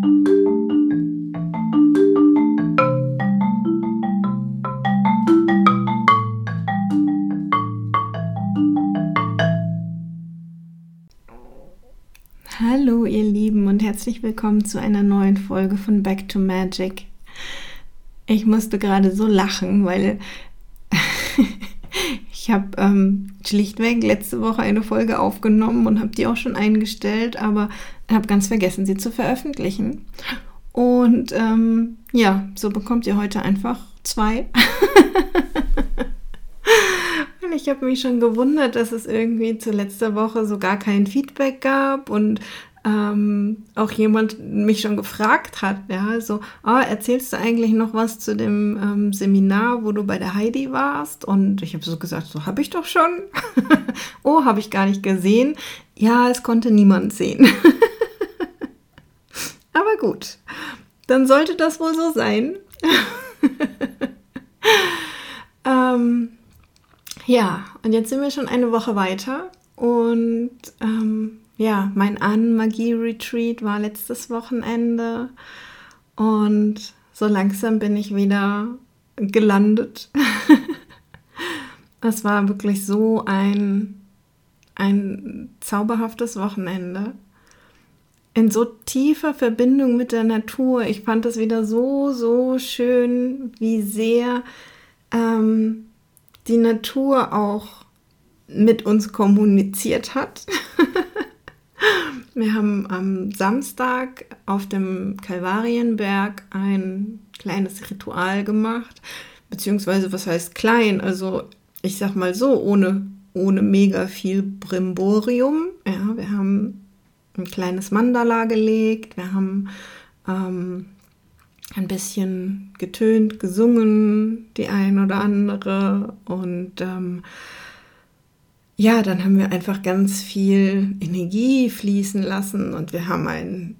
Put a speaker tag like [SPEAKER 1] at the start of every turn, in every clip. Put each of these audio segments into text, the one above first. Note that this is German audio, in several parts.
[SPEAKER 1] Hallo ihr Lieben und herzlich willkommen zu einer neuen Folge von Back to Magic. Ich musste gerade so lachen, weil ich habe ähm, schlichtweg letzte Woche eine Folge aufgenommen und habe die auch schon eingestellt, aber habe ganz vergessen, sie zu veröffentlichen. Und ähm, ja, so bekommt ihr heute einfach zwei. Und ich habe mich schon gewundert, dass es irgendwie zu letzter Woche so gar kein Feedback gab und ähm, auch jemand mich schon gefragt hat, ja, so, oh, erzählst du eigentlich noch was zu dem ähm, Seminar, wo du bei der Heidi warst? Und ich habe so gesagt, so habe ich doch schon. oh, habe ich gar nicht gesehen. Ja, es konnte niemand sehen. Aber gut, dann sollte das wohl so sein. ähm, ja, und jetzt sind wir schon eine Woche weiter und ähm, ja, mein An-Magie-Retreat war letztes Wochenende und so langsam bin ich wieder gelandet. Es war wirklich so ein, ein zauberhaftes Wochenende. In so tiefer Verbindung mit der Natur. Ich fand es wieder so, so schön, wie sehr ähm, die Natur auch mit uns kommuniziert hat. Wir haben am Samstag auf dem Kalvarienberg ein kleines Ritual gemacht, beziehungsweise was heißt klein? Also ich sag mal so, ohne, ohne mega viel Brimborium. Ja, wir haben ein kleines Mandala gelegt, wir haben ähm, ein bisschen getönt, gesungen, die ein oder andere. Und ähm, ja, dann haben wir einfach ganz viel Energie fließen lassen und wir haben ein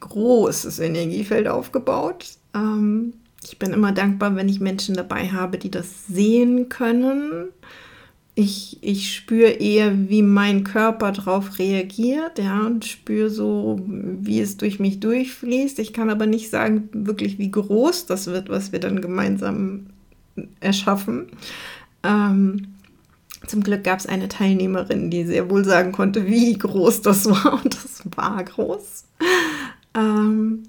[SPEAKER 1] großes Energiefeld aufgebaut. Ähm, ich bin immer dankbar, wenn ich Menschen dabei habe, die das sehen können ich, ich spüre eher, wie mein Körper darauf reagiert, ja, und spüre so, wie es durch mich durchfließt. Ich kann aber nicht sagen, wirklich, wie groß das wird, was wir dann gemeinsam erschaffen. Ähm, zum Glück gab es eine Teilnehmerin, die sehr wohl sagen konnte, wie groß das war. Und das war groß. Ähm,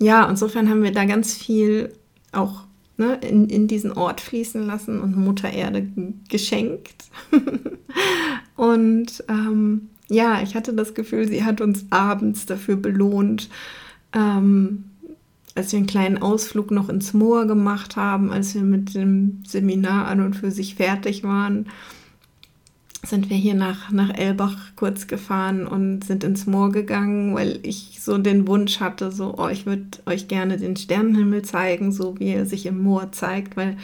[SPEAKER 1] ja, insofern haben wir da ganz viel auch ne, in, in diesen Ort fließen lassen und Mutter Erde geschenkt. und ähm, ja, ich hatte das Gefühl, sie hat uns abends dafür belohnt, ähm, als wir einen kleinen Ausflug noch ins Moor gemacht haben, als wir mit dem Seminar an und für sich fertig waren sind wir hier nach, nach Elbach kurz gefahren und sind ins Moor gegangen, weil ich so den Wunsch hatte, so, oh, ich würde euch gerne den Sternenhimmel zeigen, so wie er sich im Moor zeigt, weil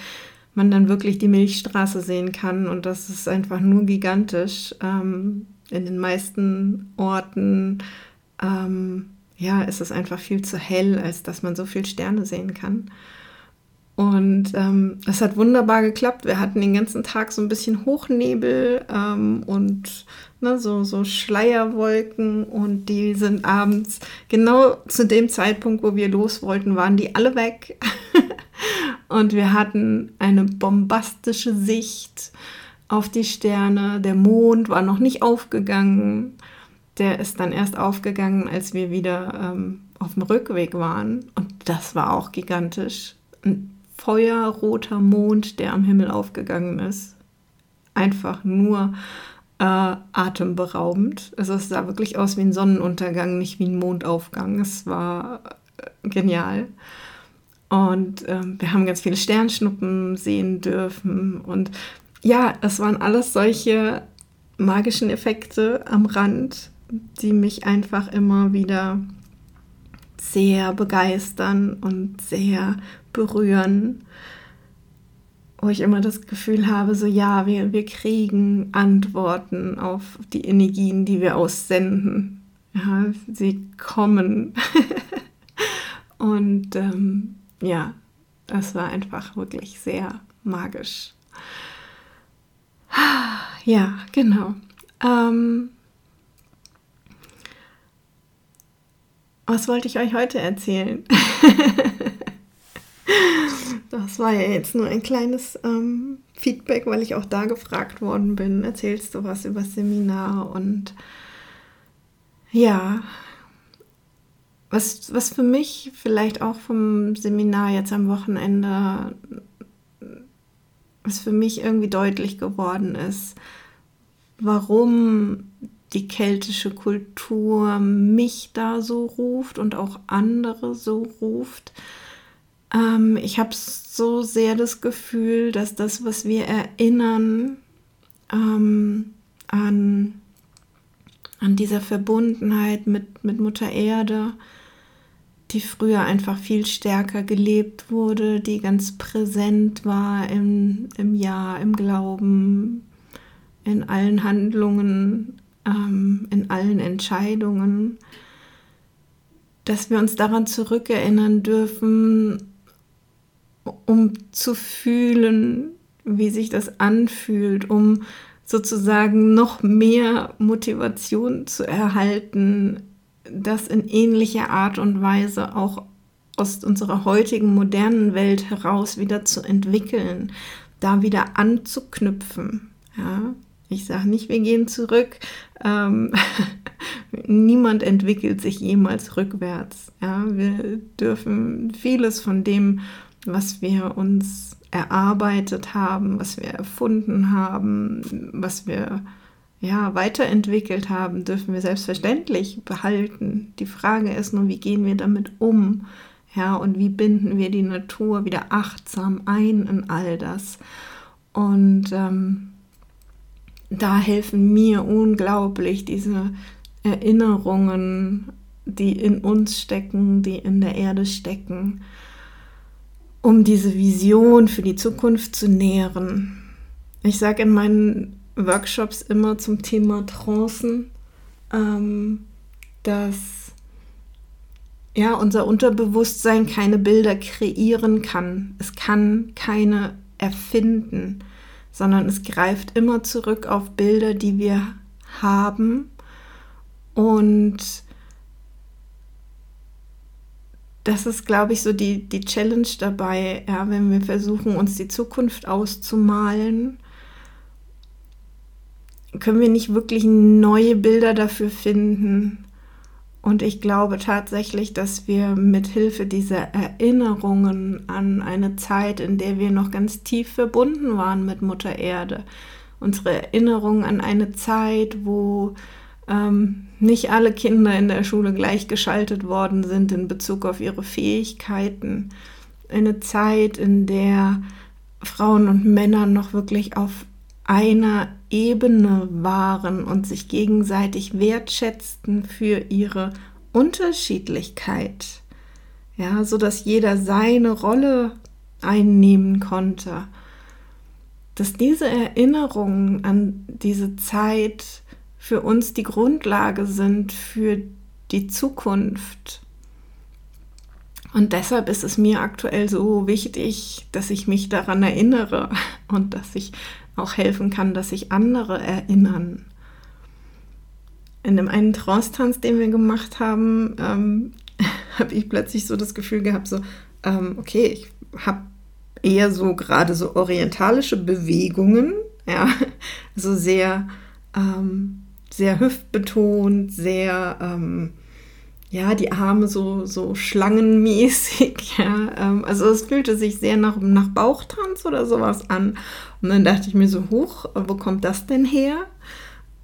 [SPEAKER 1] man dann wirklich die Milchstraße sehen kann und das ist einfach nur gigantisch. Ähm, in den meisten Orten ähm, ja, ist es einfach viel zu hell, als dass man so viel Sterne sehen kann. Und ähm, es hat wunderbar geklappt. Wir hatten den ganzen Tag so ein bisschen Hochnebel ähm, und ne, so, so Schleierwolken. Und die sind abends, genau zu dem Zeitpunkt, wo wir los wollten, waren die alle weg. und wir hatten eine bombastische Sicht auf die Sterne. Der Mond war noch nicht aufgegangen. Der ist dann erst aufgegangen, als wir wieder ähm, auf dem Rückweg waren. Und das war auch gigantisch. Feuerroter Mond, der am Himmel aufgegangen ist. Einfach nur äh, atemberaubend. Also es sah wirklich aus wie ein Sonnenuntergang, nicht wie ein Mondaufgang. Es war äh, genial. Und äh, wir haben ganz viele Sternschnuppen sehen dürfen. Und ja, es waren alles solche magischen Effekte am Rand, die mich einfach immer wieder sehr begeistern und sehr berühren, wo ich immer das Gefühl habe, so ja, wir, wir kriegen Antworten auf die Energien, die wir aussenden. Ja, sie kommen. und ähm, ja, das war einfach wirklich sehr magisch. Ja, genau. Ähm, was wollte ich euch heute erzählen? das war ja jetzt nur ein kleines ähm, Feedback, weil ich auch da gefragt worden bin. Erzählst du was über das Seminar? Und ja, was, was für mich vielleicht auch vom Seminar jetzt am Wochenende, was für mich irgendwie deutlich geworden ist, warum die keltische Kultur mich da so ruft und auch andere so ruft. Ähm, ich habe so sehr das Gefühl, dass das, was wir erinnern ähm, an, an dieser Verbundenheit mit, mit Mutter Erde, die früher einfach viel stärker gelebt wurde, die ganz präsent war im, im Jahr, im Glauben, in allen Handlungen, ähm, in allen Entscheidungen, dass wir uns daran zurückerinnern dürfen, um zu fühlen, wie sich das anfühlt, um sozusagen noch mehr Motivation zu erhalten, das in ähnlicher Art und Weise auch aus unserer heutigen modernen Welt heraus wieder zu entwickeln, da wieder anzuknüpfen. Ja, ich sage nicht, wir gehen zurück. Ähm, niemand entwickelt sich jemals rückwärts. Ja, wir dürfen vieles von dem, was wir uns erarbeitet haben, was wir erfunden haben, was wir ja, weiterentwickelt haben, dürfen wir selbstverständlich behalten. Die Frage ist nur, wie gehen wir damit um? Ja, und wie binden wir die Natur wieder achtsam ein in all das? Und ähm, da helfen mir unglaublich diese Erinnerungen, die in uns stecken, die in der Erde stecken, um diese Vision für die Zukunft zu nähren. Ich sage in meinen Workshops immer zum Thema Trancen, ähm, dass ja, unser Unterbewusstsein keine Bilder kreieren kann. Es kann keine erfinden sondern es greift immer zurück auf Bilder, die wir haben. Und das ist, glaube ich, so die, die Challenge dabei, ja, wenn wir versuchen, uns die Zukunft auszumalen, können wir nicht wirklich neue Bilder dafür finden, und ich glaube tatsächlich, dass wir mit Hilfe dieser Erinnerungen an eine Zeit, in der wir noch ganz tief verbunden waren mit Mutter Erde, unsere Erinnerung an eine Zeit, wo ähm, nicht alle Kinder in der Schule gleichgeschaltet worden sind in Bezug auf ihre Fähigkeiten, eine Zeit, in der Frauen und Männer noch wirklich auf einer Ebene waren und sich gegenseitig wertschätzten für ihre Unterschiedlichkeit. Ja, so dass jeder seine Rolle einnehmen konnte. Dass diese Erinnerungen an diese Zeit für uns die Grundlage sind für die Zukunft. Und deshalb ist es mir aktuell so wichtig, dass ich mich daran erinnere und dass ich auch helfen kann, dass sich andere erinnern. In dem einen Trance-Tanz, den wir gemacht haben, ähm, habe ich plötzlich so das Gefühl gehabt, so, ähm, okay, ich habe eher so gerade so orientalische Bewegungen, ja, so sehr, ähm, sehr hüftbetont, sehr, ähm, ja, die Arme so, so schlangenmäßig, ja. Ähm, also es fühlte sich sehr nach, nach Bauchtanz oder sowas an. Und dann dachte ich mir so, hoch, wo kommt das denn her?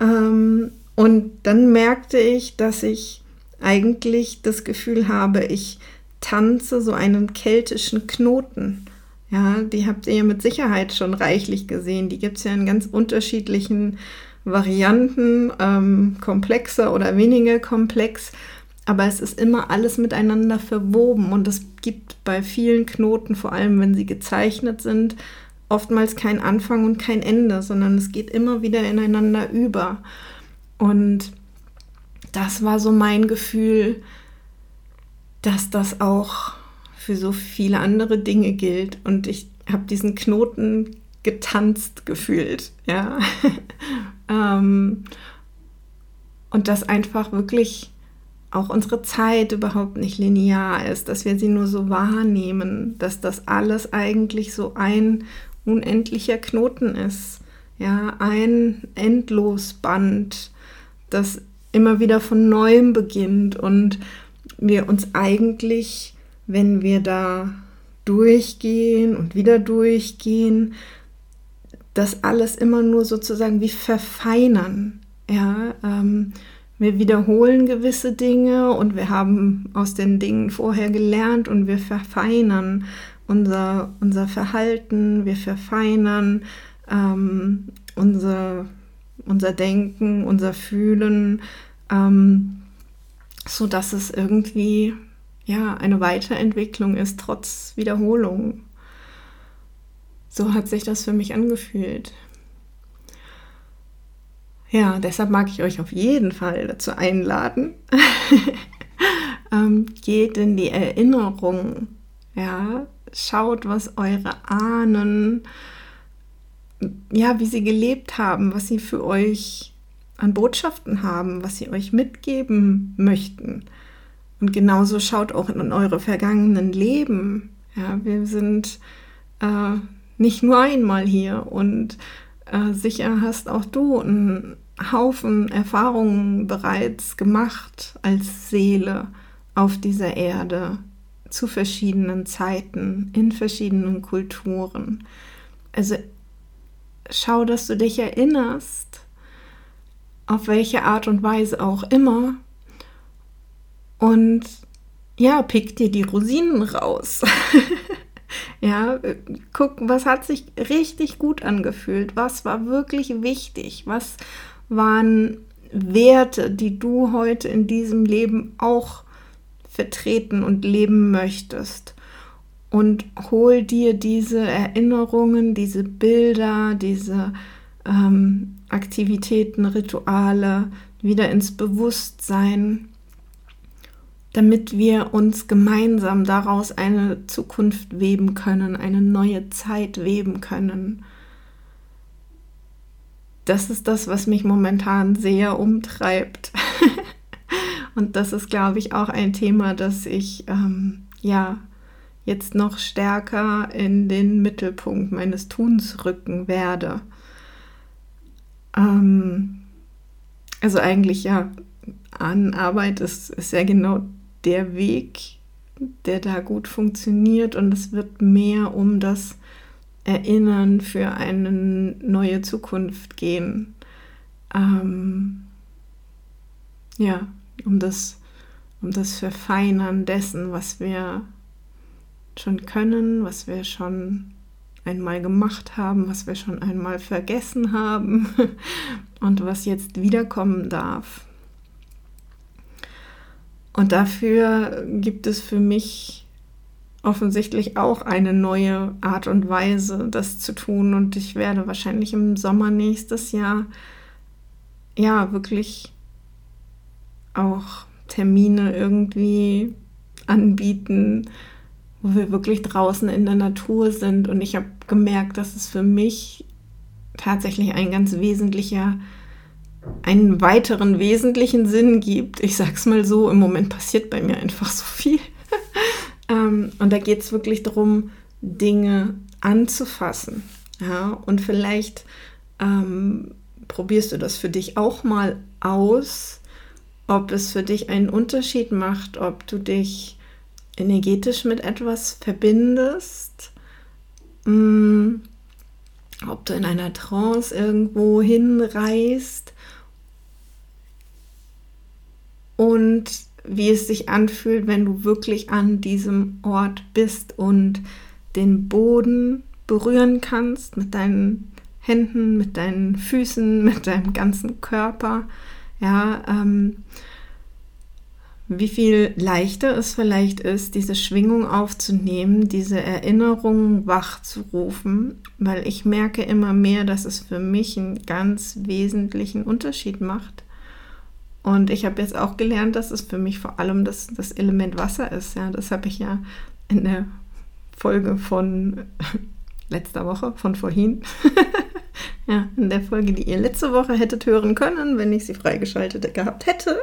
[SPEAKER 1] Ähm, und dann merkte ich, dass ich eigentlich das Gefühl habe, ich tanze so einen keltischen Knoten. Ja, die habt ihr ja mit Sicherheit schon reichlich gesehen. Die gibt es ja in ganz unterschiedlichen Varianten, ähm, komplexer oder weniger komplex aber es ist immer alles miteinander verwoben und es gibt bei vielen Knoten, vor allem wenn sie gezeichnet sind, oftmals kein Anfang und kein Ende, sondern es geht immer wieder ineinander über. Und das war so mein Gefühl, dass das auch für so viele andere Dinge gilt. Und ich habe diesen Knoten getanzt gefühlt, ja. ähm, und das einfach wirklich auch unsere Zeit überhaupt nicht linear ist, dass wir sie nur so wahrnehmen, dass das alles eigentlich so ein unendlicher Knoten ist. Ja, ein Endlosband, das immer wieder von neuem beginnt und wir uns eigentlich, wenn wir da durchgehen und wieder durchgehen, das alles immer nur sozusagen wie verfeinern. Ja, ähm, wir wiederholen gewisse Dinge und wir haben aus den Dingen vorher gelernt und wir verfeinern unser, unser Verhalten, wir verfeinern ähm, unser, unser Denken, unser Fühlen, ähm, so es irgendwie ja eine Weiterentwicklung ist trotz Wiederholung. So hat sich das für mich angefühlt. Ja, deshalb mag ich euch auf jeden Fall dazu einladen. ähm, geht in die Erinnerung. Ja, schaut, was eure Ahnen, ja, wie sie gelebt haben, was sie für euch an Botschaften haben, was sie euch mitgeben möchten. Und genauso schaut auch in eure vergangenen Leben. Ja, wir sind äh, nicht nur einmal hier und äh, sicher hast auch du einen Haufen Erfahrungen bereits gemacht als Seele auf dieser Erde zu verschiedenen Zeiten, in verschiedenen Kulturen. Also schau, dass du dich erinnerst, auf welche Art und Weise auch immer. Und ja, pick dir die Rosinen raus. ja, guck, was hat sich richtig gut angefühlt? Was war wirklich wichtig? Was waren Werte, die du heute in diesem Leben auch vertreten und leben möchtest? Und hol dir diese Erinnerungen, diese Bilder, diese ähm, Aktivitäten, Rituale wieder ins Bewusstsein, damit wir uns gemeinsam daraus eine Zukunft weben können, eine neue Zeit weben können. Das ist das, was mich momentan sehr umtreibt. Und das ist, glaube ich, auch ein Thema, das ich ähm, ja jetzt noch stärker in den Mittelpunkt meines Tuns rücken werde. Ähm, also eigentlich ja, an Arbeit ist, ist ja genau der Weg, der da gut funktioniert und es wird mehr um das Erinnern für eine neue Zukunft gehen. Ähm, ja, um das, um das Verfeinern dessen, was wir schon können, was wir schon einmal gemacht haben, was wir schon einmal vergessen haben und was jetzt wiederkommen darf. Und dafür gibt es für mich offensichtlich auch eine neue Art und Weise, das zu tun. Und ich werde wahrscheinlich im Sommer nächstes Jahr ja wirklich auch Termine irgendwie anbieten, wo wir wirklich draußen in der Natur sind. Und ich habe gemerkt, dass es für mich tatsächlich ein ganz wesentlicher, einen weiteren wesentlichen Sinn gibt. Ich sag's mal so, im Moment passiert bei mir einfach so viel. Ähm, und da geht es wirklich darum, Dinge anzufassen. Ja, und vielleicht ähm, probierst du das für dich auch mal aus, ob es für dich einen Unterschied macht, ob du dich energetisch mit etwas verbindest, mm, ob du in einer Trance irgendwo hinreist und wie es sich anfühlt, wenn du wirklich an diesem Ort bist und den Boden berühren kannst mit deinen Händen, mit deinen Füßen, mit deinem ganzen Körper. Ja, ähm, wie viel leichter es vielleicht ist, diese Schwingung aufzunehmen, diese Erinnerungen wachzurufen, weil ich merke immer mehr, dass es für mich einen ganz wesentlichen Unterschied macht. Und ich habe jetzt auch gelernt, dass es für mich vor allem das, das Element Wasser ist. Ja, das habe ich ja in der Folge von letzter Woche, von vorhin. ja, in der Folge, die ihr letzte Woche hättet hören können, wenn ich sie freigeschaltet gehabt hätte.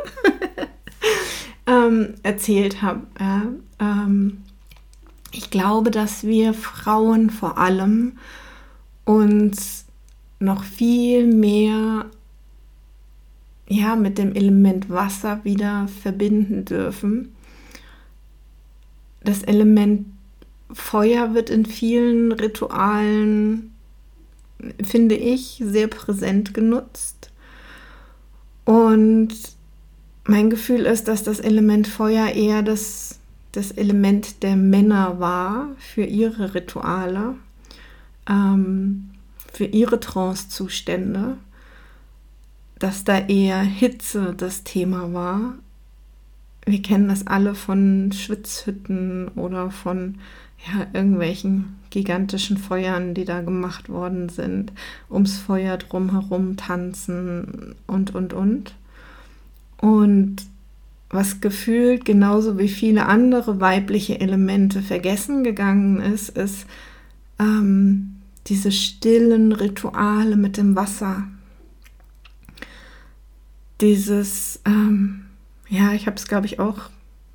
[SPEAKER 1] ähm, erzählt habe. Ja, ähm, ich glaube, dass wir Frauen vor allem uns noch viel mehr ja, mit dem Element Wasser wieder verbinden dürfen. Das Element Feuer wird in vielen Ritualen, finde ich, sehr präsent genutzt. Und mein Gefühl ist, dass das Element Feuer eher das, das Element der Männer war für ihre Rituale, ähm, für ihre Trancezustände, dass da eher Hitze das Thema war. Wir kennen das alle von Schwitzhütten oder von ja, irgendwelchen gigantischen Feuern, die da gemacht worden sind, ums Feuer drumherum tanzen und, und, und. Und was gefühlt genauso wie viele andere weibliche Elemente vergessen gegangen ist, ist ähm, diese stillen Rituale mit dem Wasser. Dieses, ähm, ja, ich habe es, glaube ich, auch,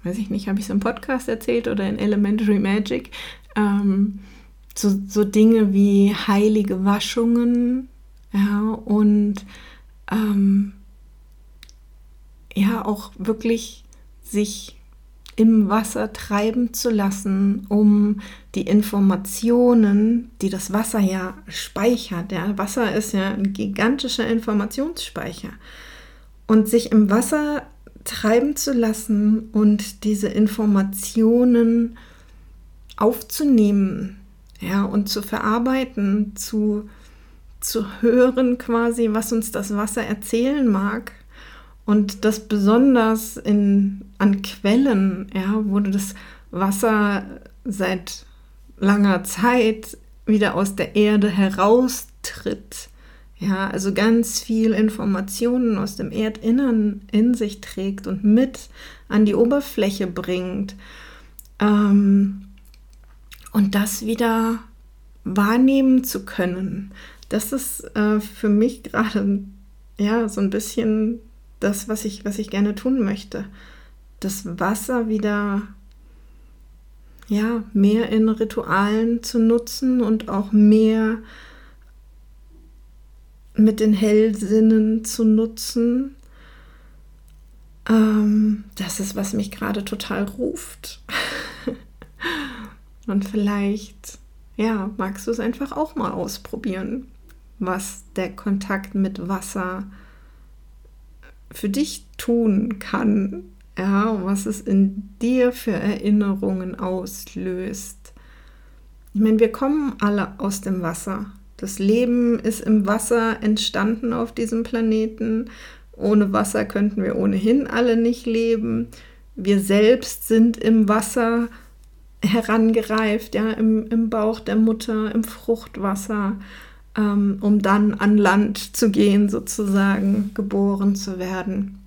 [SPEAKER 1] weiß ich nicht, habe ich es im Podcast erzählt oder in Elementary Magic, ähm, so, so Dinge wie heilige Waschungen, ja, und ähm, ja auch wirklich sich im Wasser treiben zu lassen, um die Informationen, die das Wasser ja speichert. Ja, Wasser ist ja ein gigantischer Informationsspeicher. Und sich im Wasser treiben zu lassen und diese Informationen aufzunehmen, ja, und zu verarbeiten, zu, zu hören quasi, was uns das Wasser erzählen mag und das besonders in, an Quellen, ja, wo das Wasser seit langer Zeit wieder aus der Erde heraustritt. Ja, also ganz viel Informationen aus dem Erdinnern in sich trägt und mit an die Oberfläche bringt. Ähm, und das wieder wahrnehmen zu können, das ist äh, für mich gerade ja so ein bisschen das, was ich, was ich gerne tun möchte. Das Wasser wieder ja, mehr in Ritualen zu nutzen und auch mehr mit den Hellsinnen zu nutzen. Ähm, das ist, was mich gerade total ruft. und vielleicht, ja, magst du es einfach auch mal ausprobieren, was der Kontakt mit Wasser für dich tun kann, ja, was es in dir für Erinnerungen auslöst. Ich meine, wir kommen alle aus dem Wasser. Das Leben ist im Wasser entstanden auf diesem Planeten. Ohne Wasser könnten wir ohnehin alle nicht leben. Wir selbst sind im Wasser herangereift, ja, im, im Bauch der Mutter, im Fruchtwasser ähm, um dann an Land zu gehen, sozusagen geboren zu werden.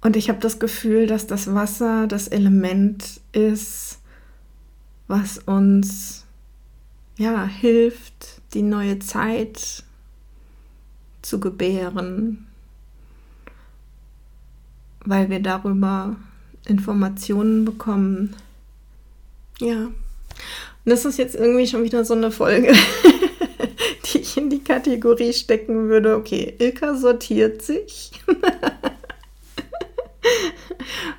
[SPEAKER 1] Und ich habe das Gefühl, dass das Wasser das Element ist, was uns ja hilft, die neue Zeit zu gebären, weil wir darüber Informationen bekommen. Ja, das ist jetzt irgendwie schon wieder so eine Folge, die ich in die Kategorie stecken würde. Okay, Ilka sortiert sich.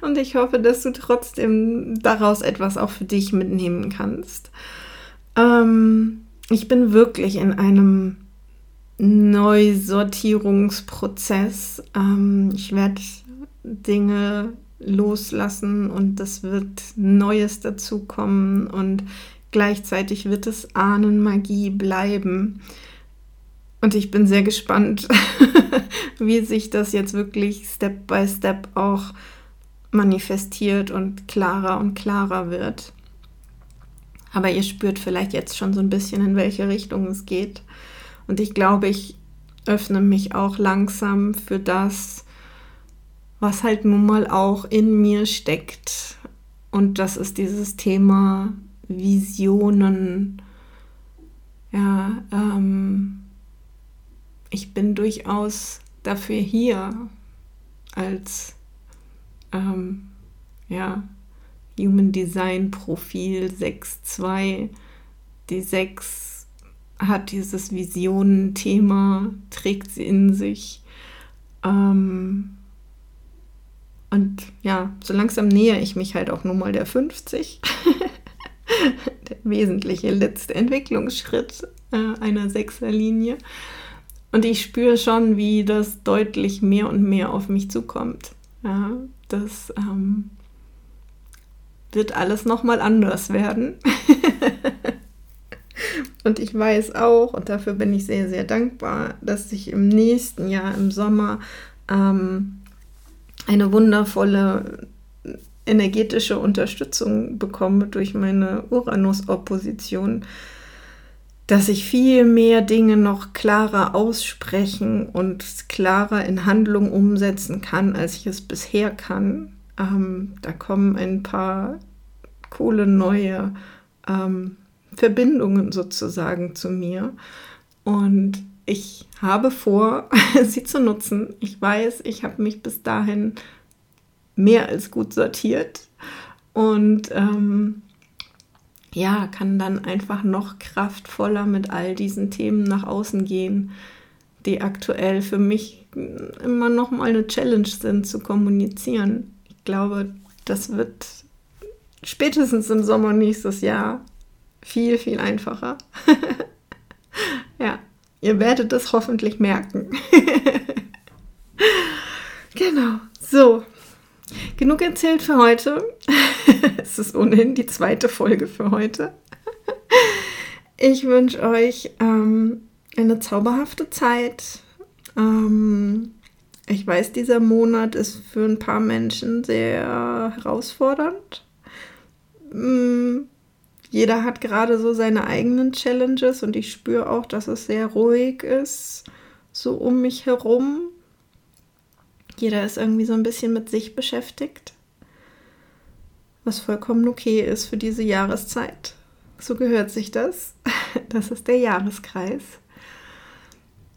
[SPEAKER 1] Und ich hoffe, dass du trotzdem daraus etwas auch für dich mitnehmen kannst. Ähm, ich bin wirklich in einem Neusortierungsprozess. Ähm, ich werde Dinge loslassen und es wird Neues dazukommen und Gleichzeitig wird es Ahnenmagie bleiben. Und ich bin sehr gespannt, wie sich das jetzt wirklich Step by Step auch manifestiert und klarer und klarer wird. Aber ihr spürt vielleicht jetzt schon so ein bisschen, in welche Richtung es geht. Und ich glaube, ich öffne mich auch langsam für das, was halt nun mal auch in mir steckt. Und das ist dieses Thema Visionen. Ja, ähm, ich bin durchaus dafür hier als ähm, ja, Human Design Profil 6.2. Die 6 hat dieses Visionen-Thema, trägt sie in sich. Ähm, und ja, so langsam nähere ich mich halt auch nur mal der 50. der wesentliche letzte Entwicklungsschritt äh, einer Sechserlinie. Und ich spüre schon, wie das deutlich mehr und mehr auf mich zukommt. Ja, das ähm, wird alles nochmal anders werden. und ich weiß auch, und dafür bin ich sehr, sehr dankbar, dass ich im nächsten Jahr im Sommer ähm, eine wundervolle energetische Unterstützung bekomme durch meine Uranus-Opposition, dass ich viel mehr Dinge noch klarer aussprechen und klarer in Handlung umsetzen kann, als ich es bisher kann. Ähm, da kommen ein paar coole neue ähm, Verbindungen sozusagen zu mir. Und ich habe vor, sie zu nutzen. Ich weiß, ich habe mich bis dahin mehr als gut sortiert und ähm, ja, kann dann einfach noch kraftvoller mit all diesen Themen nach außen gehen, die aktuell für mich immer noch mal eine Challenge sind zu kommunizieren. Glaube, das wird spätestens im Sommer nächstes Jahr viel, viel einfacher. ja, ihr werdet es hoffentlich merken. genau, so. Genug erzählt für heute. es ist ohnehin die zweite Folge für heute. ich wünsche euch ähm, eine zauberhafte Zeit. Ähm, ich weiß, dieser Monat ist für ein paar Menschen sehr herausfordernd. Mm, jeder hat gerade so seine eigenen Challenges und ich spüre auch, dass es sehr ruhig ist, so um mich herum. Jeder ist irgendwie so ein bisschen mit sich beschäftigt, was vollkommen okay ist für diese Jahreszeit. So gehört sich das. Das ist der Jahreskreis.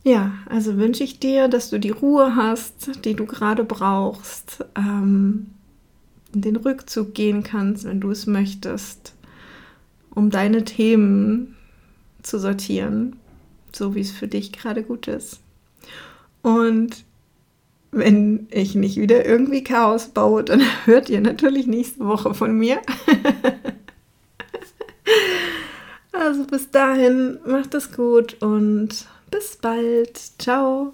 [SPEAKER 1] Ja, also wünsche ich dir, dass du die Ruhe hast, die du gerade brauchst, ähm, in den Rückzug gehen kannst, wenn du es möchtest, um deine Themen zu sortieren, so wie es für dich gerade gut ist. Und wenn ich nicht wieder irgendwie Chaos baue, dann hört ihr natürlich nächste Woche von mir. also bis dahin, macht es gut und bis bald. Ciao.